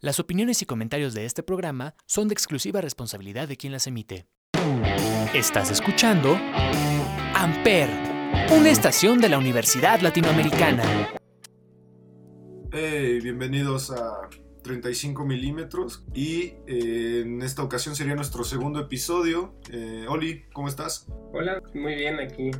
Las opiniones y comentarios de este programa son de exclusiva responsabilidad de quien las emite. Estás escuchando Amper, una estación de la Universidad Latinoamericana. Hey, bienvenidos a 35 milímetros y eh, en esta ocasión sería nuestro segundo episodio. Eh, Oli, ¿cómo estás? Hola, muy bien aquí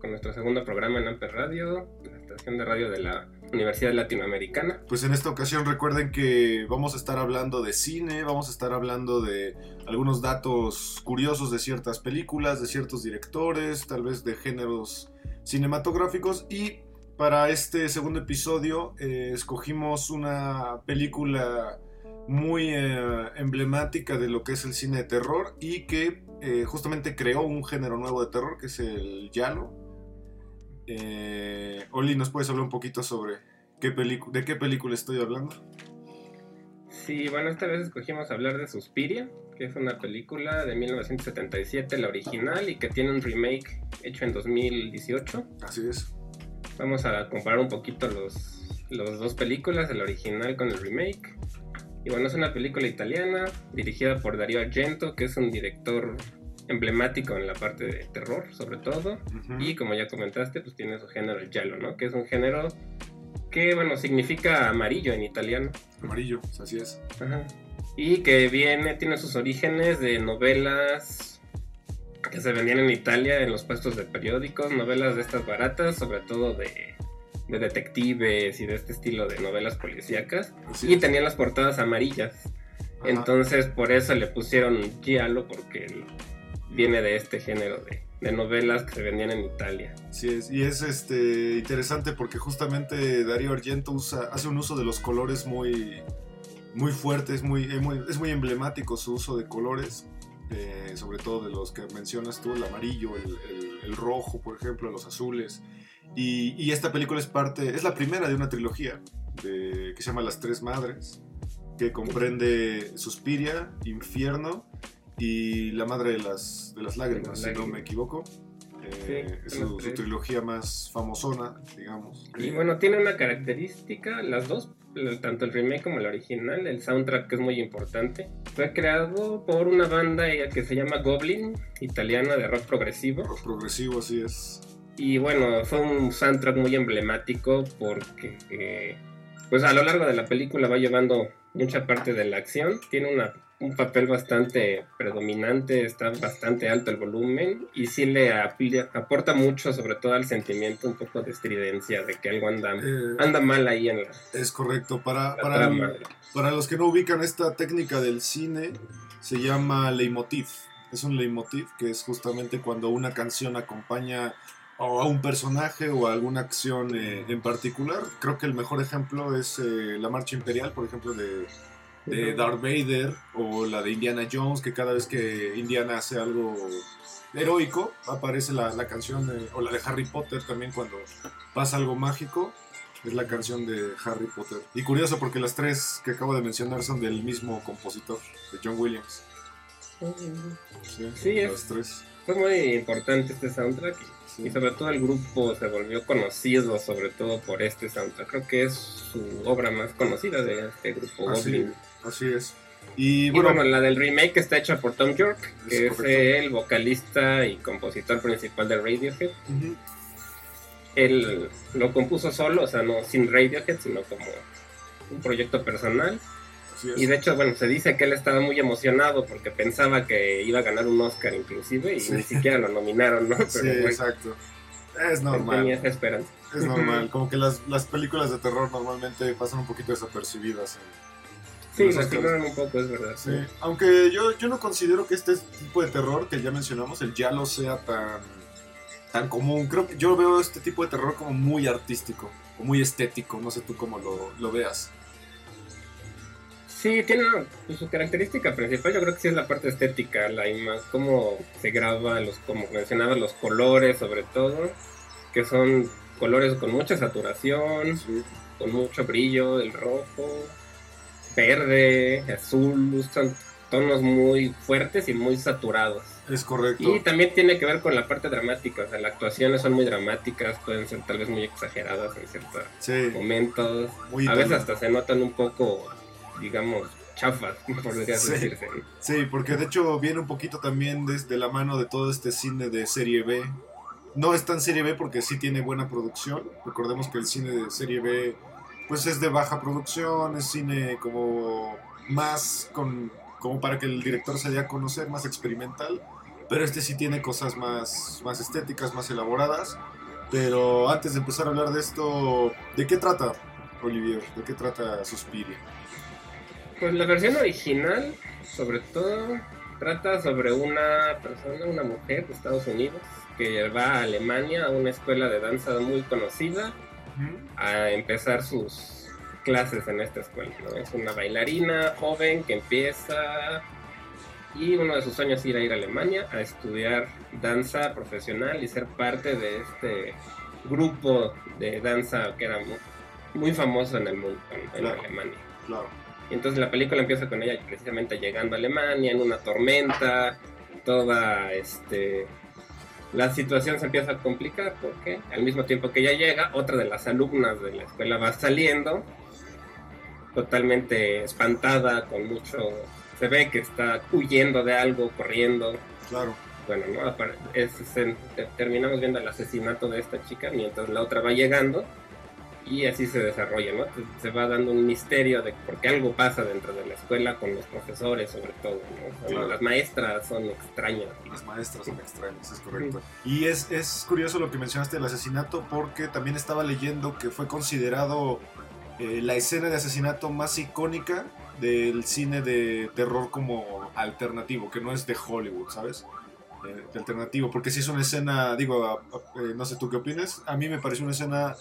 con nuestro segundo programa en Amper Radio, la estación de radio de la Universidad Latinoamericana. Pues en esta ocasión recuerden que vamos a estar hablando de cine, vamos a estar hablando de algunos datos curiosos de ciertas películas, de ciertos directores, tal vez de géneros cinematográficos y para este segundo episodio eh, escogimos una película muy eh, emblemática de lo que es el cine de terror y que eh, justamente creó un género nuevo de terror que es el Yalo. Eh, Oli, ¿nos puedes hablar un poquito sobre qué de qué película estoy hablando? Sí, bueno, esta vez escogimos hablar de Suspiria, que es una película de 1977, la original, y que tiene un remake hecho en 2018. Así es. Vamos a comparar un poquito los, los dos películas, el original con el remake. Y bueno, es una película italiana dirigida por Dario Argento, que es un director emblemático en la parte de terror, sobre todo. Y como ya comentaste, pues tiene su género el giallo, ¿no? Que es un género que, bueno, significa amarillo en italiano. Amarillo, así es. Ajá. Y que viene, tiene sus orígenes de novelas que se vendían en Italia en los puestos de periódicos, novelas de estas baratas, sobre todo de, de detectives y de este estilo de novelas policíacas. y tenían las portadas amarillas. Entonces por eso le pusieron giallo porque viene de este género de, novelas que se vendían en Italia. Sí, es, y es este interesante porque justamente Darío Argento usa, hace un uso de los colores muy, muy fuertes, muy, es muy emblemático su uso de colores, eh, sobre todo de los que mencionas tú, el amarillo, el, rojo, por ejemplo, los azules. Y, y, esta película es parte, es la primera de una trilogía de, que se llama Las Tres Madres, que comprende Suspiria, Infierno y La Madre de las, de las Lágrimas, si no me equivoco. Eh, es su, trilogía más famosona, digamos. Y bueno, tiene una característica, las dos, tanto el remake como el original, el soundtrack que es muy importante. Fue creado por una banda que se llama Goblin, italiana de rock progresivo. Rock progresivo, así es. Y bueno, fue un soundtrack muy emblemático porque eh, pues a lo largo de la película va llevando mucha parte de la acción. Tiene una un papel bastante predominante, está bastante alto el volumen y sí le aporta mucho, sobre todo al sentimiento un poco de estridencia, de que algo anda, eh, anda mal ahí en la. Es correcto. Para, para, para, los que no ubican esta técnica del cine, se llama leitmotiv. Es un leitmotiv que es justamente cuando una canción acompaña a un personaje o a alguna acción eh, en particular. Creo que el mejor ejemplo es eh, la Marcha Imperial, por ejemplo, de de Darth Vader o la de Indiana Jones, que cada vez que Indiana hace algo heroico, aparece la, la canción, o la de Harry Potter también cuando pasa algo mágico, es la canción de Harry Potter. Y curioso porque las tres que acabo de mencionar son del mismo compositor, de John Williams. Sí, es, tres. Fue muy importante este soundtrack y sobre todo el grupo se volvió conocido sobre todo por este soundtrack. Creo que es su obra más conocida de este grupo Goblin. Así es. Y bueno, la del remake está hecha por Tom York, que es, el vocalista y compositor principal de Radiohead. Él lo compuso solo, o sea, no sin Radiohead, sino como un proyecto personal. Y de hecho, bueno, se dice que él estaba muy emocionado porque pensaba que iba a ganar un Oscar inclusive y ni siquiera lo nominaron, ¿no? sí, exacto. Es normal. Tenía esa esperanza. Es normal, como que las, las películas de terror normalmente pasan un poquito desapercibidas en, Sí, lo un poco, es verdad. Sí. Aunque yo, yo no considero que este tipo de terror que ya mencionamos, el ya lo sea tan, tan común. Creo que yo veo este tipo de terror como muy artístico, o muy estético. No sé tú cómo lo, lo veas. Sí, tiene pues, su característica principal, yo creo que sí es la parte estética, la imagen, cómo se graba, los, como mencionaba, los colores sobre todo, que son colores con mucha saturación, con mucho brillo, el rojo, verde, azul, son tonos muy fuertes y muy saturados. Es correcto. Y también tiene que ver con la parte dramática, o sea, las actuaciones son muy dramáticas, pueden ser tal vez muy exageradas en ciertos momentos. a veces hasta se notan un poco digamos, chafas, podría Sí. decirse. Sí, porque de hecho viene un poquito también desde la mano de todo este cine de serie B. No es tan serie B porque sí tiene buena producción. Recordemos que el cine de serie B pues es de baja producción, es cine como más con como para que el director se dé a conocer, más experimental. Pero este sí tiene cosas más, más estéticas, más elaboradas. Pero antes de empezar a hablar de esto, ¿de qué trata, Olivier? ¿De qué trata Suspiria? Pues la versión original, sobre todo, trata sobre una persona, una mujer de Estados Unidos, que va a Alemania a una escuela de danza muy conocida a empezar sus clases en esta escuela. ¿no? Es una bailarina joven que empieza y uno de sus sueños es ir a ir a Alemania a estudiar danza profesional y ser parte de este grupo de danza que era muy, muy famoso en el mundo, en, en Claro. Alemania. Claro. Y entonces la película empieza con ella precisamente llegando a Alemania en una tormenta, toda este la situación se empieza a complicar porque al mismo tiempo que ella llega, otra de las alumnas de la escuela va saliendo totalmente espantada, con mucho se ve que está huyendo de algo, corriendo. Claro. Bueno, ¿no? Es- terminamos viendo el asesinato de esta chica mientras la otra va llegando y así se desarrolla, ¿no? Se va dando un misterio de por qué algo pasa dentro de la escuela con los profesores, sobre todo, ¿no? Claro. Las maestras son extrañas. Las maestras son extrañas, es correcto. Y es, es curioso lo que mencionaste del asesinato porque también estaba leyendo que fue considerado eh, la escena de asesinato más icónica del cine de terror como alternativo, que no es de Hollywood, ¿sabes? Eh, de alternativo, porque sí es una escena, digo, eh, no sé tú qué opinas, a mí me pareció una escena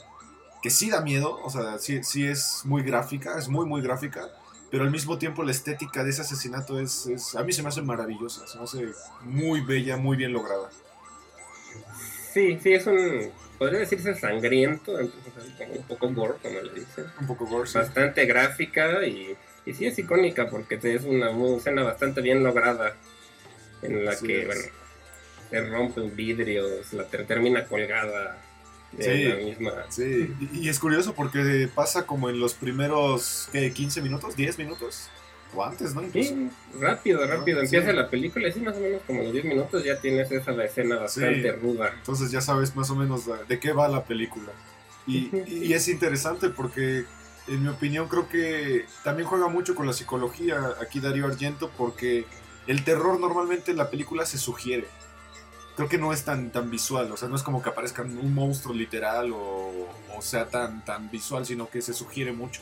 que sí da miedo, o sea, sí, sí es muy gráfica, es muy, muy gráfica, pero al mismo tiempo la estética de ese asesinato es, es- a mí se me hace maravillosa, se me hace muy bella, muy bien lograda. Sí, sí, es un, podría decirse sangriento, un poco gore, como le dicen. Un poco gore, sí. Bastante gráfica y, y sí es icónica porque es una escena bastante bien lograda en la que, es. bueno, se rompen vidrios, la ter- termina colgada Sí. la misma. Sí, y, y es curioso porque pasa como en los primeros, ¿qué? ¿15 minutos? ¿10 minutos? O antes, ¿no? Incluso. Sí, rápido, rápido. Ah, Empieza sí. la película y sí, más o menos como los 10 minutos ya tienes esa escena bastante Sí. ruda. Entonces ya sabes más o menos de, qué va la película. Y, y es interesante porque, en mi opinión, creo que también juega mucho con la psicología aquí Darío Argento porque el terror normalmente en la película se sugiere. Creo que no es tan, tan visual, o sea, no es como que aparezca un monstruo literal o, o sea tan, tan visual, sino que se sugiere mucho.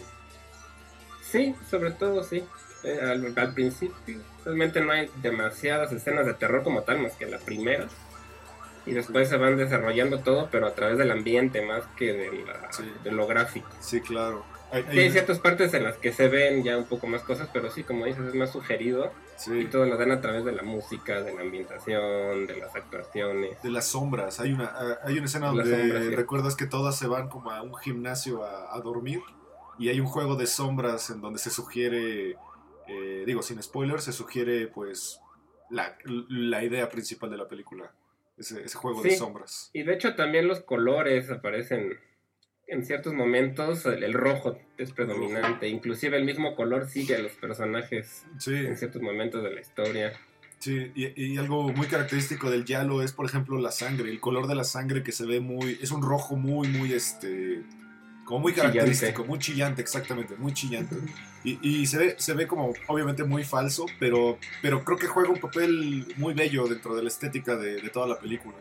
Sí, sobre todo sí. Eh, al, al principio realmente no hay demasiadas escenas de terror como tal, más que la primera. Y después se van desarrollando todo, pero a través del ambiente más que de, la- Sí. de lo gráfico. Sí, claro. Hay- hay ciertas partes en las que se ven ya un poco más cosas, pero sí, como dices, es más sugerido. Y sí. todo lo dan a través de la música, de la ambientación, de las actuaciones. de las sombras. Hay una, ah, hay una escena donde sombras, sí. recuerdas que todas se van como a un gimnasio a, a dormir y hay un juego de sombras en donde se sugiere, eh, digo sin spoilers, se sugiere pues la, la idea principal de la película, ese, ese juego de Sí. sombras. Y de hecho también los colores aparecen en ciertos momentos, el, el rojo es predominante, inclusive el mismo color sigue a los personajes Sí, en ciertos momentos de la historia. sí, y, y algo muy característico del Yalo es por ejemplo la sangre, el color de la sangre que se ve muy, es un rojo muy, muy este... Como muy Chillante. característico, muy chillante, exactamente, muy chillante. Y, y se, ve, se ve como obviamente muy falso, pero, pero creo que juega un papel muy bello dentro de la estética de, de toda la película.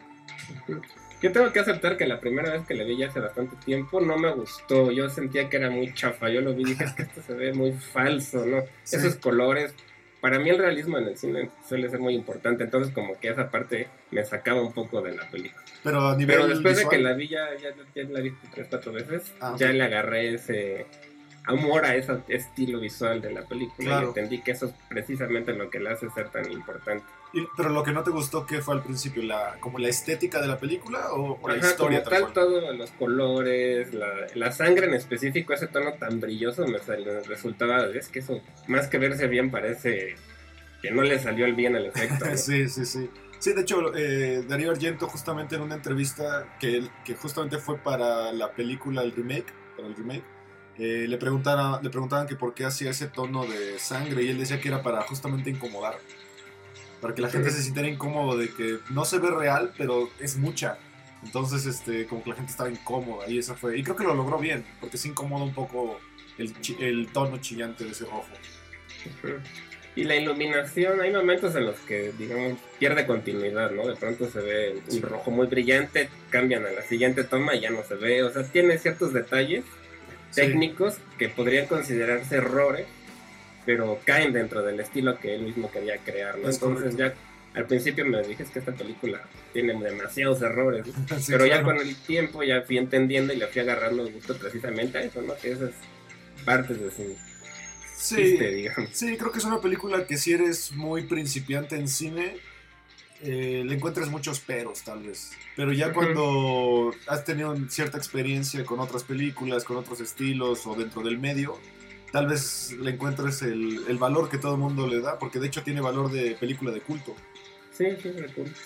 Yo tengo que aceptar que la primera vez que le vi ya hace bastante tiempo no me gustó, yo sentía que era muy chafa, yo lo vi y dije es que esto se ve muy falso, ¿no? Sí. Esos colores, para mí el realismo en el cine suele ser muy importante, entonces como que esa parte me sacaba un poco de la película. Pero a nivel Pero después de que la vi ya, ya, ya la vi tres, cuatro veces, Ah, ya le agarré ese amor a ese estilo visual de la película Claro. y entendí que eso es precisamente lo que le hace ser tan importante. y- pero lo que no te gustó, ¿qué fue al principio? La, ¿Como la estética de la película o, o la Ajá, historia como tal tal, cual? todo, los colores, la, la sangre en específico, ese tono tan brilloso me, sal- me resultaba, es que eso, más que verse bien, parece que no le salió el bien el efecto. ¿no? Sí, sí, sí. Sí, de hecho, eh, Darío Argento justamente en una entrevista que, que justamente fue para la película, el remake, para el remake, eh, le, preguntaban, le preguntaban que por qué hacía ese tono de sangre y él decía que era para justamente incomodar. Para que la gente se sintiera incómodo de que no se ve real, pero es mucha. Entonces, este, como que la gente estaba incómoda y eso fue. Y creo que lo logró bien, porque se incomoda un poco el, el tono chillante de ese rojo. Y la iluminación, hay momentos en los que, digamos, pierde continuidad, ¿no? De pronto se ve un rojo muy brillante, cambian a la siguiente toma y ya no se ve. O sea, tiene ciertos detalles técnicos que podrían considerarse errores, pero caen dentro del estilo que él mismo quería crear, ¿no? Entonces ya al principio me dije que esta película tiene demasiados errores, pero ya con el tiempo ya fui entendiendo y le fui agarrando el gusto precisamente a eso, ¿no? Que esas partes de su Sí, sí, creo que es una película que si eres muy principiante en cine, eh, le encuentres muchos peros tal vez. Pero ya cuando has tenido cierta experiencia con otras películas, con otros estilos o dentro del medio, tal vez le encuentres el, valor que todo el mundo le da, porque de hecho tiene valor de película de culto. Sí, sí, de culto.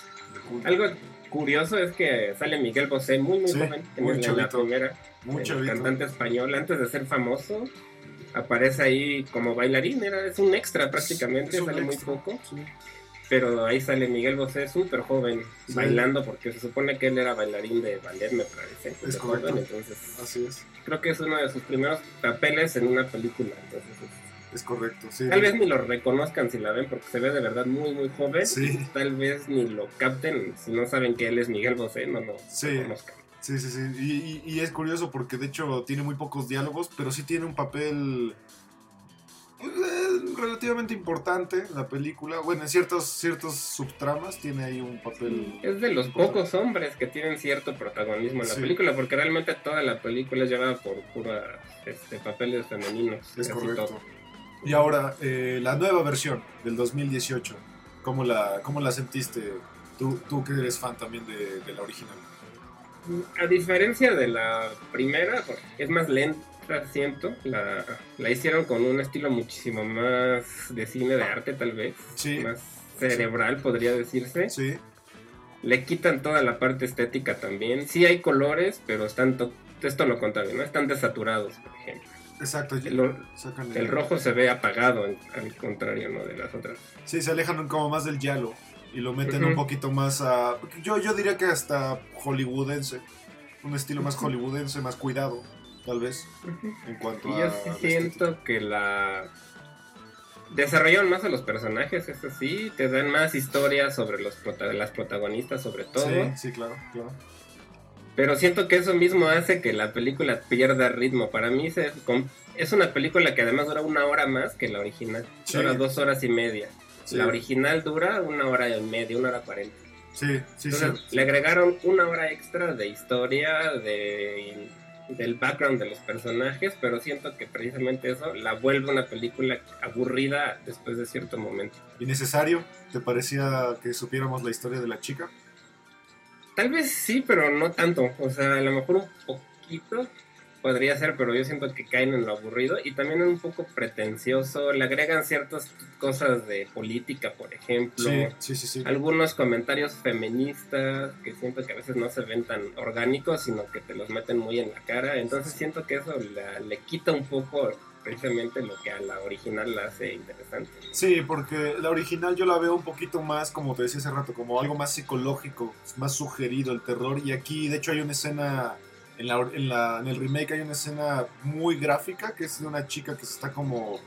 Algo curioso es que sale Miguel Bosé muy, muy joven, muy en la primera. Muy cantante español, antes de ser famoso aparece ahí como bailarín, era, es un extra prácticamente, sale muy poco. Pero ahí sale Miguel Bosé, súper joven, bailando, porque se supone que él era bailarín de ballet, me parece. Es correcto. entonces, Así es. Creo que es uno de sus primeros papeles en una película. Entonces, es correcto, sí. Tal vez ni lo reconozcan si la ven porque se ve de verdad muy, muy joven. Sí. Tal vez ni lo capten si no saben que él es Miguel Bosé, no lo sí. conozcan. Sí, sí, sí. Y, es curioso porque de hecho tiene muy pocos diálogos, pero sí tiene un papel relativamente importante la película. Bueno, en ciertos, ciertos subtramas tiene ahí un papel. Es de los pocos hombres que tienen cierto protagonismo en la película, porque realmente toda la película es llevada por puros este, papeles femeninos. Es correcto. Y ahora, eh, la nueva versión del 2018, ¿cómo la, cómo la sentiste? Tú, tú que eres fan también de la original a diferencia de la primera, es más lenta, siento. La, la hicieron con un estilo muchísimo más de cine de arte, tal vez. Más cerebral, podría decirse. Sí. Le quitan toda la parte estética también. Sí hay colores, pero están esto lo contrario, ¿no? Están desaturados, por ejemplo. Exacto. El, rojo se ve apagado, al contrario, ¿no? De las otras. Sí, se alejan como más del yalo y lo meten un poquito más a. Yo, yo diría que hasta hollywoodense. Un estilo más hollywoodense, más cuidado, tal vez. En cuanto y Yo sí siento que la. Desarrollan más a los personajes, eso sí, te dan más historias sobre los las protagonistas, sobre todo. Sí, sí, claro, claro. Pero siento que eso mismo hace que la película pierda ritmo. Para mí es una película que además dura una hora más que la original. Dura dos horas y media. La original dura una hora y media, una hora cuarenta. Sí, sí, sí. Le agregaron una hora extra de historia, de del background de los personajes, pero siento que precisamente eso la vuelve una película aburrida después de cierto momento. ¿Innecesario? ¿Te parecía que supiéramos la historia de la chica? Tal vez sí, pero no tanto. O sea, a lo mejor un poquito, podría ser, pero yo siento que caen en lo aburrido y también es un poco pretencioso. Le agregan ciertas cosas de política, por ejemplo. Sí, sí, sí, Algunos comentarios feministas que siento que a veces no se ven tan orgánicos, sino que te los meten muy en la cara. Entonces siento que eso le quita un poco precisamente lo que a la original la hace interesante. Sí, porque la original yo la veo un poquito más, como te decía hace rato, como algo más psicológico, más sugerido el terror. Y aquí, de hecho, hay una escena en, la, en, la, en el remake hay una escena muy gráfica que es de una chica que se está como.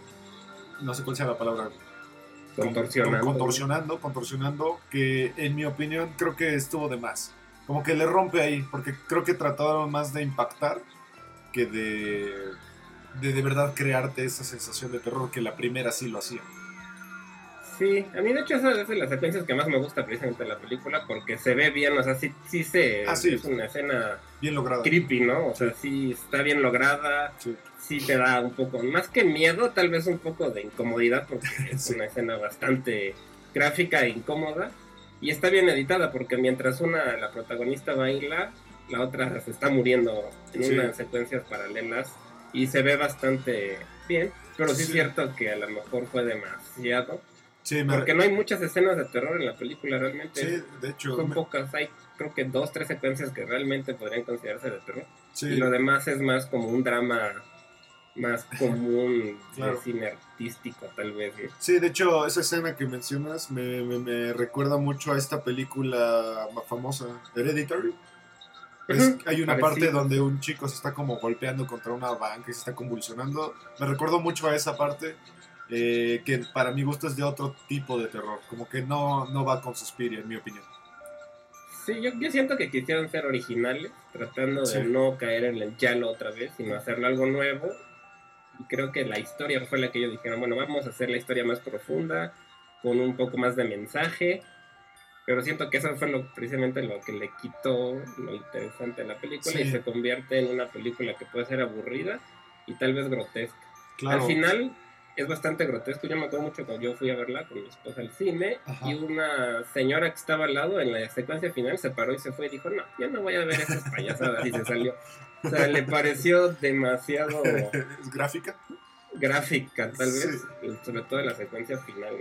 No sé cuál sea la palabra. Contorsionando. Contorsionando, contorsionando. Que en mi opinión creo que estuvo de más. Como que le rompe ahí. Porque creo que trataron más de impactar que de. De de verdad crearte esa sensación de terror que la primera sí lo hacía. Sí, a mí de hecho esa es de las secuencias que más me gusta precisamente de la película porque se ve bien, o sea, sí, sí se... Ah, es una escena... Bien lograda. Creepy, ¿no? O sea, sí está bien lograda, sí. te da un poco, más que miedo, tal vez un poco de incomodidad porque es una escena bastante gráfica e incómoda y está bien editada porque mientras una, la protagonista baila, la otra se está muriendo en unas secuencias paralelas y se ve bastante bien, pero sí es cierto que a lo mejor fue demasiado porque no hay muchas escenas de terror en la película realmente. Sí, de hecho. Son pocas, hay creo que dos, tres secuencias que realmente podrían considerarse de terror. Y lo demás es más como un drama más común de cine artístico, tal vez. Sí, de hecho, esa escena que mencionas me, me, recuerda mucho a esta película famosa, Hereditary. hay una parte donde un chico se está como golpeando contra una banca y se está convulsionando. Me recuerdo mucho a esa parte. Eh, que para mi gusto es de otro tipo de terror, como que no, no va con Suspiria, en mi opinión. Sí, yo, yo siento que quisieron ser originales, tratando de no caer en el yalo otra vez, sino hacerlo algo nuevo y creo que la historia fue la que ellos dijeron, bueno, vamos a hacer la historia más profunda, con un poco más de mensaje. Pero siento que eso fue lo, precisamente lo que le quitó lo interesante a la película y se convierte en una película que puede ser aburrida y tal vez grotesca. Al final es bastante grotesco. Yo me acuerdo mucho cuando yo fui a verla con mi esposa al cine y una señora que estaba al lado en la secuencia final se paró y se fue y dijo, no, yo no voy a ver esas payasadas y se salió. O sea, le pareció demasiado... ¿Es gráfica? Gráfica, tal vez, sobre todo en la secuencia final.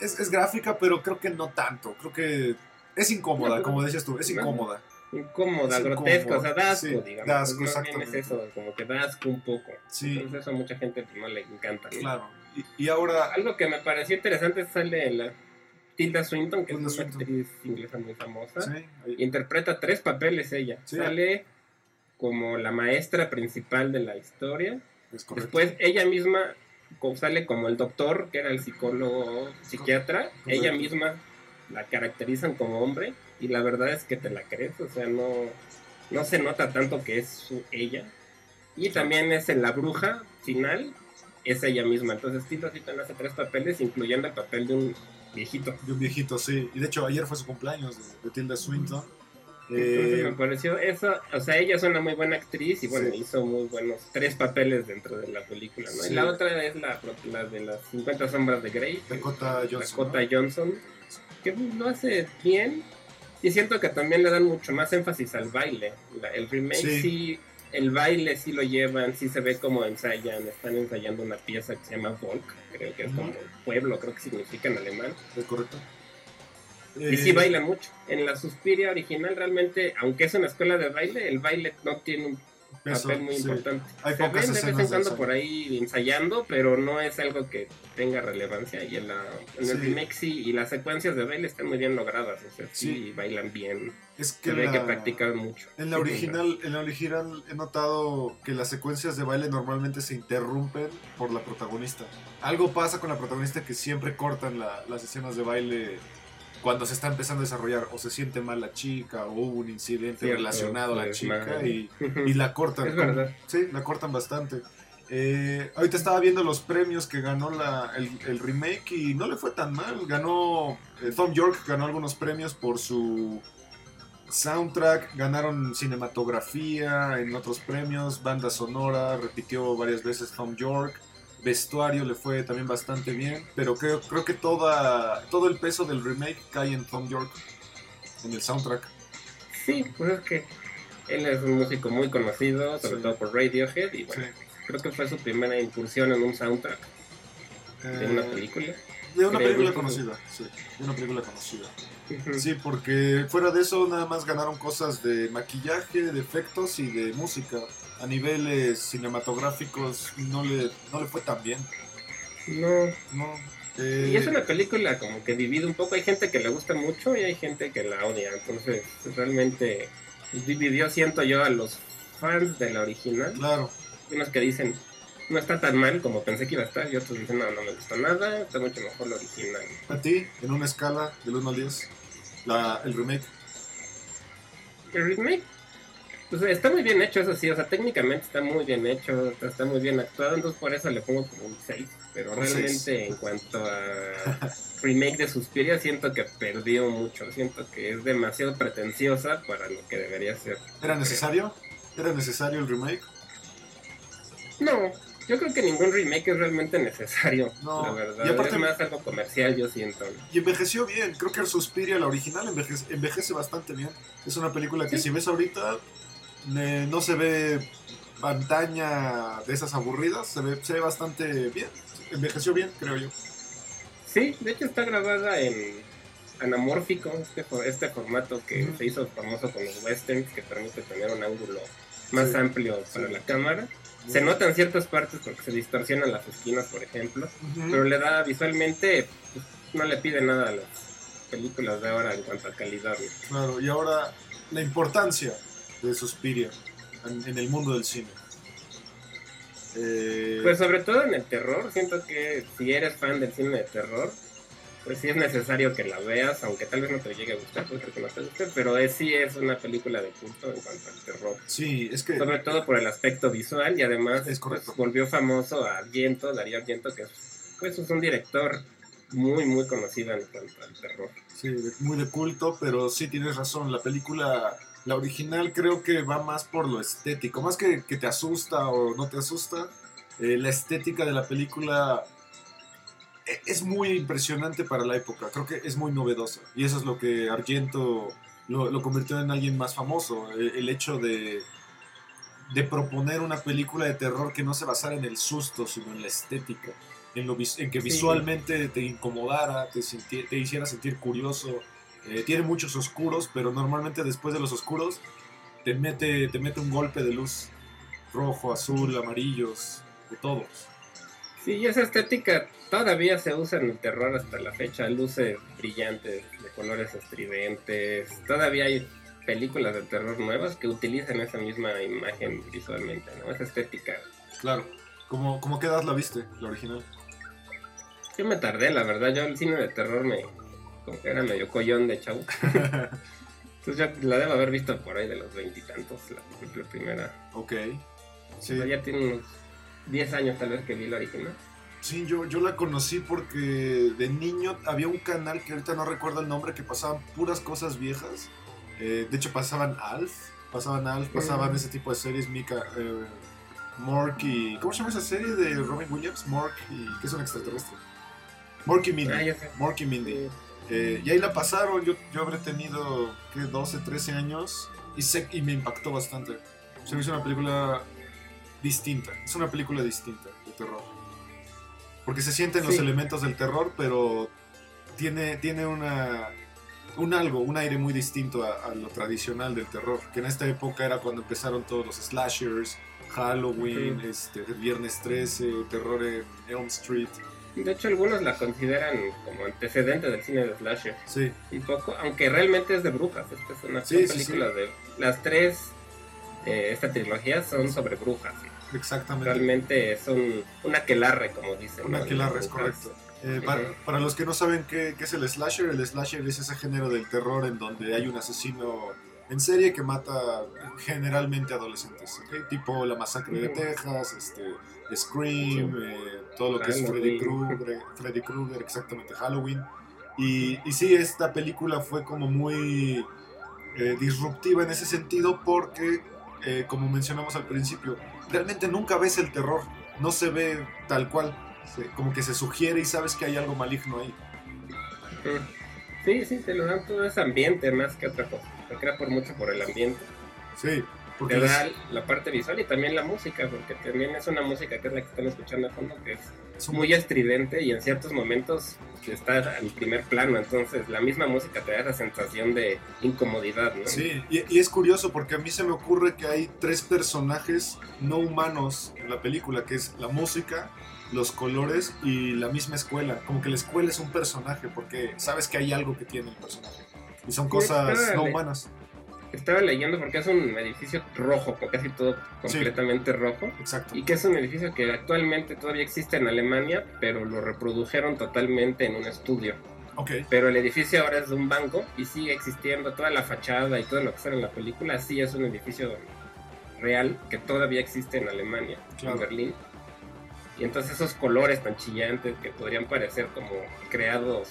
es, es, gráfica, pero creo que no tanto. Creo que es incómoda, como decías tú, es incómoda. Incómoda, grotesca, o sea, da asco, digamos. Da asco, es eso, como que da asco un poco. Sí. Entonces eso a mucha gente no le encanta. Claro. Y, ahora... Algo que me pareció interesante sale en la Tilda Swinton, que es una actriz inglesa muy famosa. Sí, Interpreta tres papeles ella. Sale como la maestra principal de la historia. Después ella misma sale como el doctor, que era el psicólogo psiquiatra. Ella misma la caracterizan como hombre y la verdad es que te la crees, o sea, no, no se nota tanto que es su, ella. Y también es en la bruja final, es ella misma. Entonces Tilda Swinton hace tres papeles, incluyendo el papel de un viejito. De un viejito, sí. Y de hecho ayer fue su cumpleaños de Tilda Swinton. Eh, me pareció eso, o sea, ella es una muy buena actriz y bueno, hizo muy buenos tres papeles dentro de la película, ¿no? Y la otra es la, de las 50 sombras de Grey, Dakota Johnson, Dakota Johnson, que lo hace bien y siento que también le dan mucho más énfasis al baile. el remake sí. el baile sí lo llevan, sí se ve como ensayan, están ensayando una pieza que se llama Volk, creo que es como pueblo, creo que significa en alemán. Es correcto. Y sí eh, baila mucho. En la Suspiria original realmente, aunque es una escuela de baile, el baile no tiene un papel muy importante. Hay Se ven de vez en cuando por ahí ensayando, pero no es algo que tenga relevancia. Y en, la, en el remake sí, y las secuencias de baile están muy bien logradas. O sea, sí, bailan bien. Es que, Se ve que practican mucho. En la original, en la original he notado que las secuencias de baile normalmente se interrumpen por la protagonista. Algo pasa con la protagonista que siempre cortan las escenas de baile cuando se está empezando a desarrollar o se siente mal la chica o hubo un incidente relacionado a la chica y, la cortan. Es verdad. Sí, la cortan bastante. Eh, ahorita estaba viendo los premios que ganó la, el, remake y no le fue tan mal. Ganó, eh, Tom York ganó algunos premios por su soundtrack, ganaron cinematografía en otros premios, banda sonora, repitió varias veces Tom York vestuario le fue también bastante bien, pero creo, creo que toda, todo el peso del remake cae en Tom York, en el soundtrack. Sí, pues es que él es un músico muy conocido, sobre todo por Radiohead, y bueno, creo que fue su primera incursión en un soundtrack de una eh, película. De una película conocida, sí, de una película conocida. Sí, porque fuera de eso nada más ganaron cosas de maquillaje, de efectos y de música. A niveles cinematográficos no le, no le fue tan bien. No. No. Y es eh, una película como que divide un poco. Hay gente que le gusta mucho y hay gente que la odia. Entonces, realmente dividió, siento yo, a los fans de la original. Claro. Unos que dicen, no está tan mal como pensé que iba a estar. Y otros dicen, no, no me gusta nada. Está mucho mejor la original. ¿A ti, en una escala del 1 al 10? La, el remake. El remake, pues está muy bien hecho, eso sí, o sea, técnicamente está muy bien hecho, está muy bien actuado, entonces por eso le pongo como un 6. Pero realmente en cuanto a remake de Suspiria, siento que perdió mucho, siento que es demasiado pretenciosa para lo que debería ser. ¿Era necesario? ¿Era necesario el remake? No, yo creo que ningún remake es realmente necesario, no, la verdad. Y aparte, es más algo comercial, yo siento. Y envejeció bien. Creo que el Suspiria, la original, envejece, bastante bien. Es una película que si ves ahorita, no se ve pantalla de esas aburridas. Se ve, se ve bastante bien. Envejeció bien, creo yo. Sí, de hecho está grabada en anamórfico, este, este formato que se hizo famoso con los westerns, que permite tener un ángulo más amplio para la cámara Se notan ciertas partes porque se distorsionan las esquinas, por ejemplo, pero le da visualmente, pues, no le pide nada a las películas de ahora en cuanto a calidad. Claro, y ahora la importancia de Suspiria en, el mundo del cine. Eh, pues sobre todo en el terror, siento que si eres fan del cine de terror, pues sí es necesario que la veas, aunque tal vez no te llegue a gustar, porque no te guste, pero es, sí es una película de culto en cuanto al terror. Sí, es que... Sobre todo por el aspecto visual y además es pues, volvió famoso a Argento, Darío Argento, que pues, es un director muy, muy conocido en cuanto al terror. Sí, muy de culto, pero sí tienes razón, la película... La original creo que va más por lo estético, más que, que te asusta o no te asusta. Eh, la estética de la película e, es muy impresionante para la época, creo que es muy novedosa y eso es lo que Argento lo, convirtió en alguien más famoso, e, el, hecho de, de, proponer una película de terror que no se basara en el susto, sino en la estética, en, lo, en que visualmente te incomodara, te, te hiciera sentir curioso. Eh, tiene muchos oscuros, pero normalmente después de los oscuros te mete, te mete un golpe de luz rojo, azul, amarillos, de todos. Sí, esa estética todavía se usa en el terror hasta la fecha, luces brillantes, de colores estridentes. Todavía hay películas de terror nuevas que utilizan esa misma imagen visualmente, ¿no? Esa estética. Claro. ¿Cómo, cómo qué edad la viste, la original? Yo me tardé, la verdad. Yo el cine de terror me... como que era medio collón de chavo. Entonces ya la debo haber visto por ahí de los veintitantos, la, la, primera. Ok. Sí. ya tiene unos 10 años tal vez que vi la original. Sí, yo, yo la conocí porque de niño había un canal que ahorita no recuerdo el nombre que pasaban puras cosas viejas. Eh, de hecho pasaban Alf, pasaban Alf, pasaban ese tipo de series, Mika, eh, Mork y... ¿Cómo se llama esa serie de Robin Williams? Mork y... ¿Qué es un extraterrestre? Mork y Mindy. Ah, y Mindy. Eh, y ahí la pasaron, yo, yo habré tenido, ¿qué? 12, 13 años y, se, y me impactó bastante. Se me hizo una película distinta, es una película distinta de terror. Porque se sienten los elementos del terror, pero tiene, tiene una, un algo, un aire muy distinto a, lo tradicional del terror. Que en esta época era cuando empezaron todos los slashers, Halloween, este, Viernes 13, terror en Elm Street. De hecho, algunos la consideran como antecedente del cine de slasher. Sí. Un poco, aunque realmente es de brujas. Esta es una película de. Las tres, eh, esta trilogía son sobre brujas. Exactamente. Realmente es un, un aquelarre, como dicen. Un aquelarre, es correcto. Eh, para, los que no saben qué, qué, es el slasher, el slasher es ese género del terror en donde hay un asesino en serie que mata generalmente adolescentes, tipo la masacre de Texas, este, Scream, eh, todo lo que es Freddy Krueger, Freddy Krueger, exactamente Halloween. Y, y sí, esta película fue como muy eh, disruptiva en ese sentido porque, como mencionamos al principio, realmente nunca ves el terror, no se ve tal cual, como que se sugiere y sabes que hay algo maligno ahí. Sí, sí, te lo dan todo ese ambiente más que otra cosa, se crea por mucho por el ambiente. Sí, porque te da la parte visual y también la música, porque también es una música que es la que están escuchando a fondo, que es muy estridente y en ciertos momentos está en primer plano, entonces la misma música te da esa sensación de incomodidad, ¿no? Sí, y, es curioso porque a mí se me ocurre que hay tres personajes no humanos en la película, que es la música, los colores y la misma escuela. Como que la escuela es un personaje porque sabes que hay algo que tiene el personaje. Y son cosas no humanas. Estaba leyendo porque es un edificio rojo, casi todo completamente rojo. Exacto. Y que es un edificio que actualmente todavía existe en Alemania, pero lo reprodujeron totalmente en un estudio. Okay. Pero el edificio ahora es de un banco y sigue existiendo toda la fachada y todo lo que sale en la película. Sí es un edificio real que todavía existe en Alemania, en Berlín. Y entonces esos colores tan chillantes que podrían parecer como creados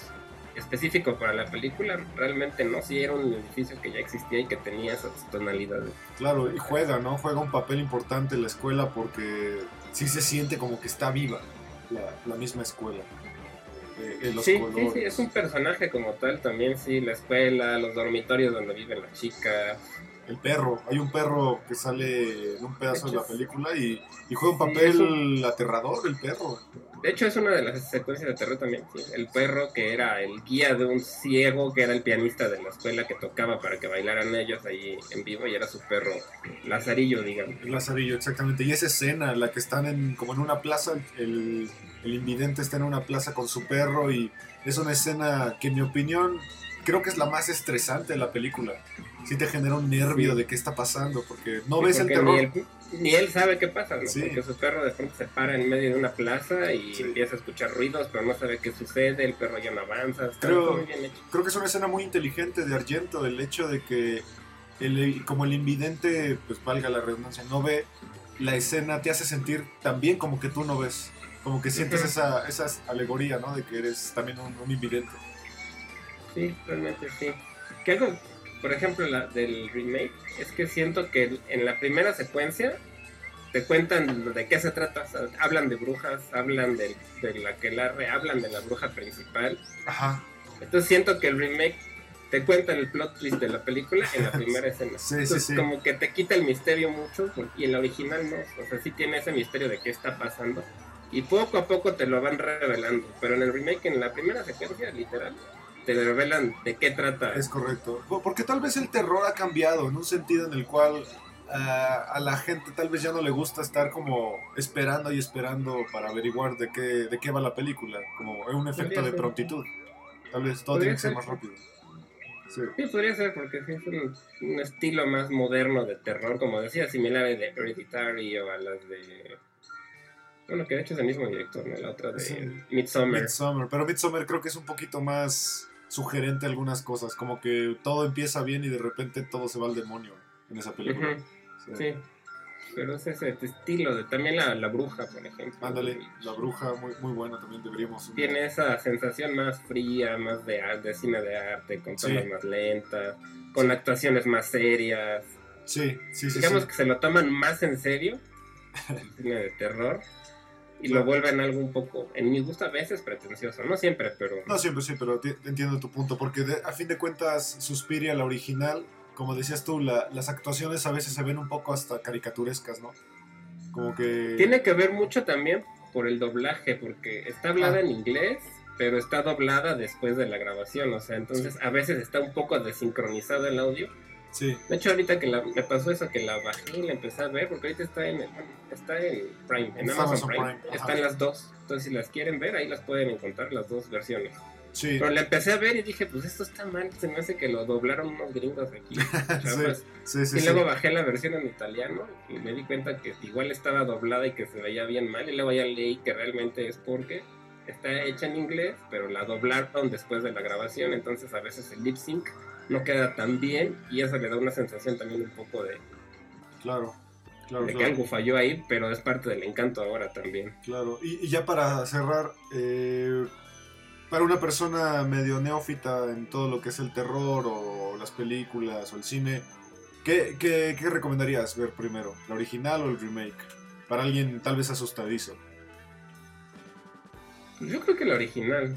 específico para la película, realmente no, si era un edificio que ya existía y que tenía esas tonalidades. Claro, y juega, ¿no? Juega un papel importante en la escuela porque sí se siente como que está viva la, misma escuela. Eh, sí, sí, sí, es un personaje como tal también, sí, la escuela, los dormitorios donde viven las chicas. El perro, hay un perro que sale en un pedazo de la película y, juega un papel aterrador, el perro. De hecho, es una de las secuencias de terror también. Sí. El perro que era el guía de un ciego, que era el pianista de la escuela que tocaba para que bailaran ellos ahí en vivo, y era su perro Lazarillo, digamos. Lazarillo, exactamente. Y esa escena, la que están en, como en una plaza, el, el invidente está en una plaza con su perro, y es una escena que, en mi opinión, creo que es la más estresante de la película. Sí te genera un nervio Sí. de qué está pasando, porque no Sí, ves el terror. Ni él sabe qué pasa, ¿no? Sí. Porque su perro de pronto se para en medio de una plaza y Sí. empieza a escuchar ruidos, pero no sabe qué sucede, el perro ya no avanza. Está Creo- muy bien hecho. creo que es una escena muy inteligente de Argento, el hecho de que el, como el invidente, pues valga la redundancia, no ve la escena, te hace sentir también como que tú no ves. Como que sientes esa, esa alegoría, ¿no? De que eres también un, un invidente. Sí, realmente sí. Que algo, por ejemplo, la del remake, es que siento que en la primera secuencia te cuentan de qué se trata. o sea, hablan de brujas, hablan de, de la que la hablan de la bruja principal. Ajá. Entonces siento que el remake te cuentan el plot twist de la película en la primera escena. Sí, sí, Entonces, sí. como que te quita el misterio mucho y en la original no. O sea, sí tiene ese misterio de qué está pasando. Y poco a poco te lo van revelando. Pero en el remake, en la primera secuencia, literal, te revelan de qué trata. Es correcto. Po- Porque tal vez el terror ha cambiado en un sentido en el cual ah, a la gente tal vez ya no le gusta estar como esperando y esperando para averiguar de qué, de qué va la película. Como un efecto de prontitud. Tal vez todo tiene que ser más rápido. Sí. Sí, podría ser, porque es un, un estilo más moderno de terror, como decía, similar a de Hereditary o a las de... Bueno, que de hecho es el mismo director, ¿no? La otra de Sí. Midsommar. Midsommar. Pero Midsommar creo que es un poquito más sugerente algunas cosas. Como que todo empieza bien y de repente todo se va al demonio en esa película. Sí. Sí, pero es ese estilo de también la, la bruja, por ejemplo. Ándale, la bruja, muy, muy buena también deberíamos. Tiene esa sensación más fría, más de, de cine de arte, con Sí. tomas más lentas, con actuaciones más serias. Sí, sí, sí. Digamos sí. que se lo toman más en serio, el cine de terror, y lo vuelven algo un poco, en mi gusto a veces pretencioso, no siempre, pero... No siempre, sí, pero ti- entiendo tu punto, porque de- a fin de cuentas Suspiria, la original, como decías tú, la- las actuaciones a veces se ven un poco hasta caricaturescas, ¿no? Como que... Tiene que ver mucho también por el doblaje, porque está hablada Ah. en inglés, pero está doblada después de la grabación, o sea, entonces a veces está un poco desincronizado el audio. Sí, De hecho, ahorita que la- me pasó eso, que la bajé y la empecé a ver, porque ahorita está en, está en Prime, en Amazon, Amazon Prime. Prime. Están las dos. Entonces, si las quieren ver, ahí las pueden encontrar, las dos versiones. sí, Pero la empecé a ver y dije, pues esto está mal, se me hace que lo doblaron unos gringos aquí. chavas. sí, sí. y luego bajé la versión en italiano y me di cuenta que igual estaba doblada y que se veía bien mal. Y luego ya leí que realmente es porque está hecha en inglés, pero la doblaron después de la grabación. Entonces a veces el lip sync no queda tan bien y eso le da una sensación también un poco de, Claro, claro, de que claro. algo falló ahí, pero es parte del encanto ahora también. Claro, y, y ya para cerrar, eh, para una persona medio neófita en todo lo que es el terror o las películas o el cine, ¿qué, qué, qué recomendarías ver primero? ¿La original o el remake? Para alguien tal vez asustadizo. Yo creo que la original.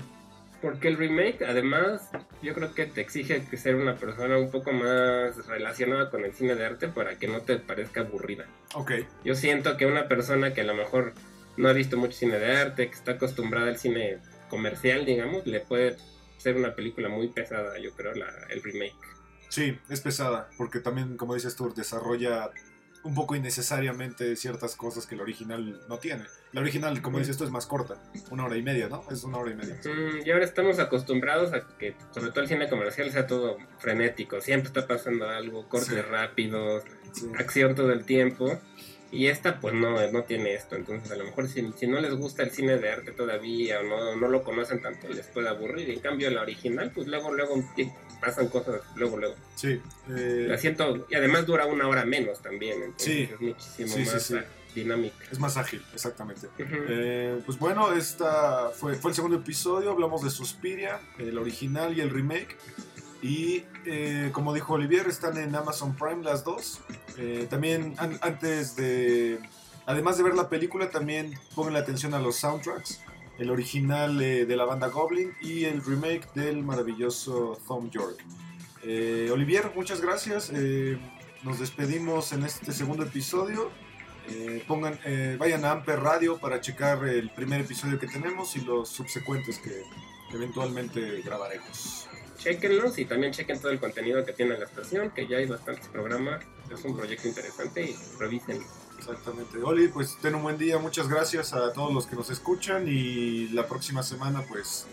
Porque el remake, además, yo creo que te exige que ser una persona un poco más relacionada con el cine de arte para que no te parezca aburrida. Ok, Yo siento que una persona que a lo mejor no ha visto mucho cine de arte, que está acostumbrada al cine comercial, digamos, le puede ser una película muy pesada, yo creo, la, el remake. sí, es pesada, porque también, como dices tú, desarrolla un poco innecesariamente ciertas cosas que la original no tiene. La original, como dices tú, es más corta, una hora y media, ¿no? Es una hora y media. Mm, y ahora estamos acostumbrados a que, sobre todo el cine comercial, sea todo frenético. Siempre está pasando algo, cortes Sí. rápidos, Sí. acción todo el tiempo. Y esta pues no, no tiene esto. Entonces a lo mejor si, si no les gusta el cine de arte todavía o no, no lo conocen tanto, les puede aburrir. En cambio la original, pues luego, luego pasan cosas, luego, luego. Sí, eh, La siento, y además dura una hora menos también. Entonces Sí. es muchísimo Sí, más sí. dinámica. es más ágil, exactamente. Eh, pues bueno, esta fue, fue el segundo episodio, hablamos de Suspiria, el original y el remake. Y eh, como dijo Olivier, están en Amazon Prime las dos. Eh, también an- antes de, además de ver la película, también pongan la atención a los soundtracks. El original eh, de la banda Goblin y el remake del maravilloso Tom York. Eh, Olivier, muchas gracias. Eh, nos despedimos en este segundo episodio. Eh, pongan, vayan a Amper Radio para checar el primer episodio que tenemos y los subsecuentes que eventualmente grabaremos. Chequenlos y también chequen todo el contenido que tiene la estación, que ya hay bastantes programas. Es un proyecto interesante y revisen. Exactamente. Oli, pues ten un buen día. Muchas gracias a todos los que nos escuchan y la próxima semana pues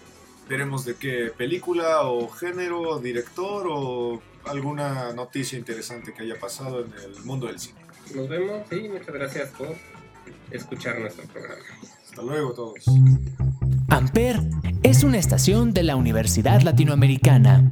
veremos de qué película o género, director o alguna noticia interesante que haya pasado en el mundo del cine. Nos vemos y muchas gracias por escuchar nuestro programa. Hasta luego todos. Amper es una estación de la Universidad Latinoamericana.